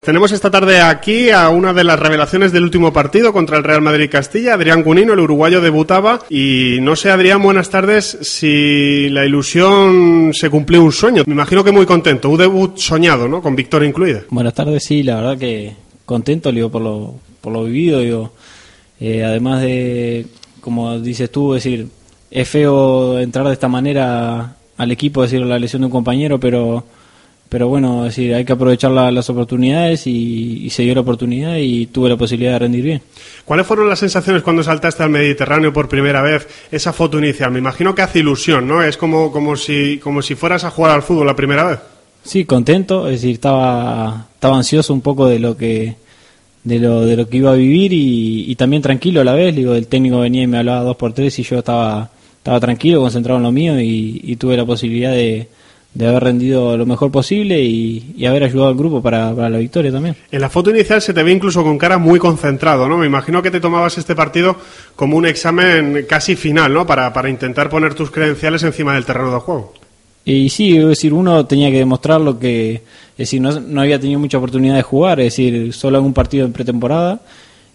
tenemos esta tarde aquí a una de las revelaciones del último partido contra el Real Madrid Castilla, Adrián Cunino, el uruguayo debutaba y no sé Adrián, buenas tardes, si la ilusión se cumplió un sueño. Me imagino que muy contento, un debut soñado, ¿no? Con victoria incluida. Buenas tardes, sí, la verdad que contento, digo, por lo, por lo vivido, digo, eh, además de, como dices tú, decir, es feo entrar de esta manera al equipo, decir, la lesión de un compañero, pero pero bueno, decir, hay que aprovechar las oportunidades y, se dio la oportunidad y tuve la posibilidad de rendir bien. ¿Cuáles fueron las sensaciones cuando saltaste al Mediterráneo por primera vez? Esa foto inicial, me imagino que hace ilusión, ¿no? Es como, como, si, como si fueras a jugar al fútbol la primera vez. Sí, contento, es decir, estaba, estaba ansioso un poco de lo que de lo, de lo que iba a vivir y, también tranquilo a la vez. Digo, el técnico venía y me hablaba dos por tres y yo estaba, estaba tranquilo, concentrado en lo mío y tuve la posibilidad de de haber rendido lo mejor posible y, haber ayudado al grupo para, la victoria también. En la foto inicial se te ve incluso con cara muy concentrado, ¿no? Me imagino que te tomabas este partido como un examen casi final, ¿no? Para, para intentar poner tus credenciales encima del terreno de juego. Y sí, es decir, uno tenía que demostrar lo que, es decir, no, no había tenido mucha oportunidad de jugar, es decir, solo en un partido en pretemporada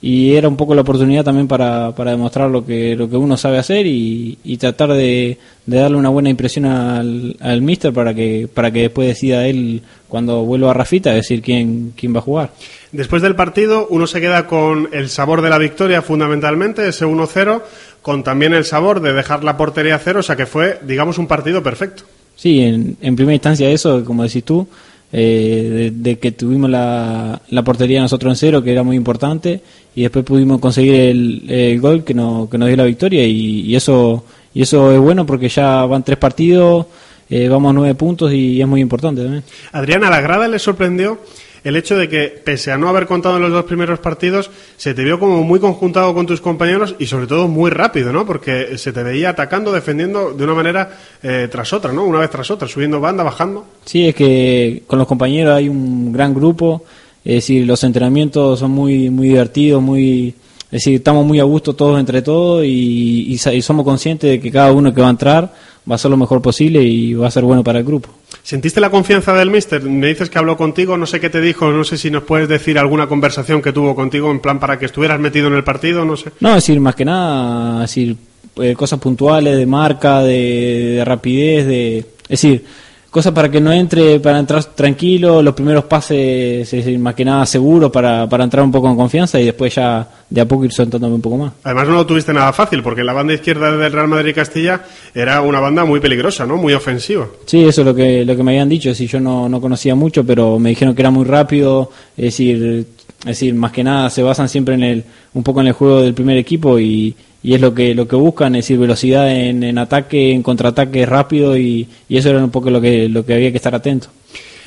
y era un poco la oportunidad también para, para demostrar lo que, lo que uno sabe hacer y, tratar de, darle una buena impresión al, al mister para que, para que después decida él cuando vuelva a Rafita decir quién, quién va a jugar. Después del partido uno se queda con el sabor de la victoria fundamentalmente, ese 1-0, con también el sabor de dejar la portería a cero, o sea que fue, digamos, un partido perfecto. Sí, en, en primera instancia eso, como decís tú, eh, de, que tuvimos la, la, portería nosotros en cero, que era muy importante, y después pudimos conseguir el, gol que, no, que nos dio la victoria, y, eso y eso es bueno porque ya van tres partidos, eh, vamos a nueve puntos y es muy importante también. Adriana, la grada le sorprendió el hecho de que, pese a no haber contado en los dos primeros partidos, se te vio como muy conjuntado con tus compañeros y sobre todo muy rápido, ¿no? Porque se te veía atacando, defendiendo de una manera eh, tras otra, ¿no? Una vez tras otra, subiendo banda, bajando. Sí, es que con los compañeros hay un gran grupo, es decir, los entrenamientos son muy, muy divertidos, muy... Es decir, estamos muy a gusto todos entre todos y, y somos conscientes de que cada uno que va a entrar va a ser lo mejor posible y va a ser bueno para el grupo. ¿Sentiste la confianza del míster? Me dices que habló contigo, no sé qué te dijo, no sé si nos puedes decir alguna conversación que tuvo contigo en plan para que estuvieras metido en el partido, no sé. No, decir, más que nada, decir, eh, cosas puntuales de marca, de, de rapidez, de... Es decir, cosas para que no entre, para entrar tranquilo, los primeros pases, es más que nada seguro para, para entrar un poco en confianza y después ya de a poco ir soltándome un poco más. Además no lo tuviste nada fácil, porque la banda izquierda del Real Madrid Castilla era una banda muy peligrosa, ¿no? Muy ofensiva. Sí, eso es lo que, lo que me habían dicho, si yo no, no conocía mucho, pero me dijeron que era muy rápido, es decir, es decir, más que nada se basan siempre en el, un poco en el juego del primer equipo y, y es lo que lo que buscan, es decir, velocidad en, ataque, en contraataque rápido y, eso era un poco lo que, lo que había que estar atento.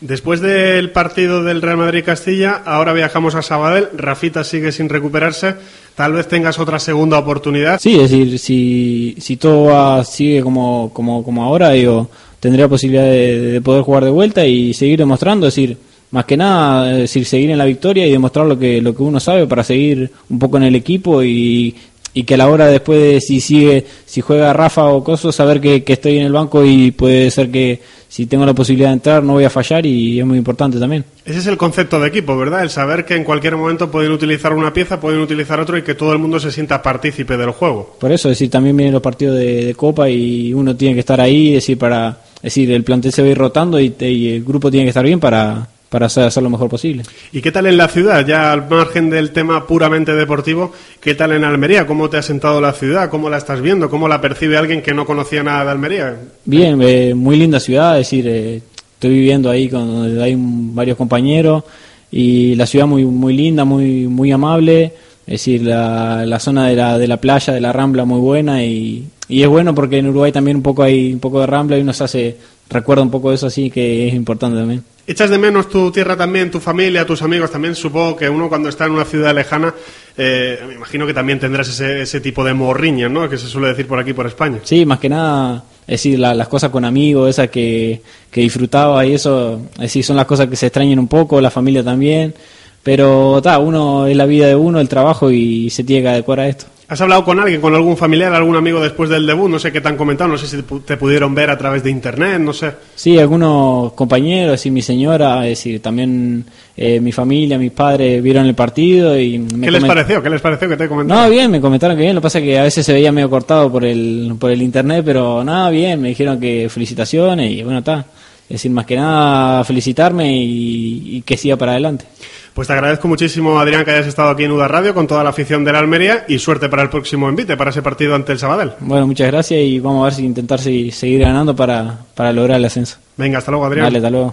Después del partido del Real Madrid-Castilla, ahora viajamos a Sabadell. Rafita sigue sin recuperarse. Tal vez tengas otra segunda oportunidad. Sí, es decir, si, si todo sigue como, como, como ahora, digo, tendría posibilidad de, poder jugar de vuelta y seguir demostrando. Es decir, más que nada, es decir, seguir en la victoria y demostrar lo que, lo que uno sabe para seguir un poco en el equipo y y que a la hora después de si sigue, si juega Rafa o Coso, saber que, estoy en el banco y puede ser que si tengo la posibilidad de entrar no voy a fallar y es muy importante también. Ese es el concepto de equipo, ¿verdad? El saber que en cualquier momento pueden utilizar una pieza, pueden utilizar otro y que todo el mundo se sienta partícipe del juego. Por eso, es decir, también vienen los partidos de, Copa y uno tiene que estar ahí, decir, para, decir, el plantel se va a ir rotando y el grupo tiene que estar bien para, para hacer lo mejor posible. ¿Y qué tal en la ciudad? Ya al margen del tema puramente deportivo, ¿qué tal en Almería? ¿Cómo te ha sentado la ciudad? ¿Cómo la estás viendo? ¿Cómo la percibe alguien que no conocía nada de Almería? Bien, eh, muy linda ciudad, es decir, eh, estoy viviendo ahí con hay varios compañeros y la ciudad muy muy linda, muy muy amable, es decir, la, la zona de la, de la playa, de la Rambla muy buena y, y es bueno porque en Uruguay también un poco hay un poco de Rambla y uno se hace recuerda un poco de eso así que es importante también. ¿Echas de menos tu tierra también, tu familia, tus amigos? También supongo que uno cuando está en una ciudad lejana, eh, me imagino que también tendrás ese, ese tipo de morriña, ¿no? Que se suele decir por aquí, por España. Sí, más que nada, es decir, la- las cosas con amigos, esas que, que disfrutaba y eso, es decir, son las cosas que se extrañan un poco, la familia también. Pero, ta, uno es la vida de uno, el trabajo y se tiene que adecuar a esto. ¿Has hablado con alguien, con algún familiar, algún amigo después del debut? No sé qué te han comentado, no sé si te pu- te pudieron ver a través de internet, no sé. Sí, algunos compañeros, y mi señora, es decir, también eh, mi familia, mis padres vieron el partido y me ¿Qué les pareció? ¿Qué les pareció que te he comentado? No, bien, me comentaron que bien, lo que pasa es que a veces se veía medio cortado por el, por el internet, pero nada, bien, me dijeron que felicitaciones y bueno, está. Es decir, más que nada felicitarme y, y que siga para adelante. Pues te agradezco muchísimo, Adrián, que hayas estado aquí en UDA Radio con toda la afición de la Almería y suerte para el próximo envite, para ese partido ante el Sabadell. Bueno, muchas gracias y vamos a ver si intentar si- seguir ganando para, para lograr el ascenso. Venga, hasta luego, Adrián. Vale, hasta luego.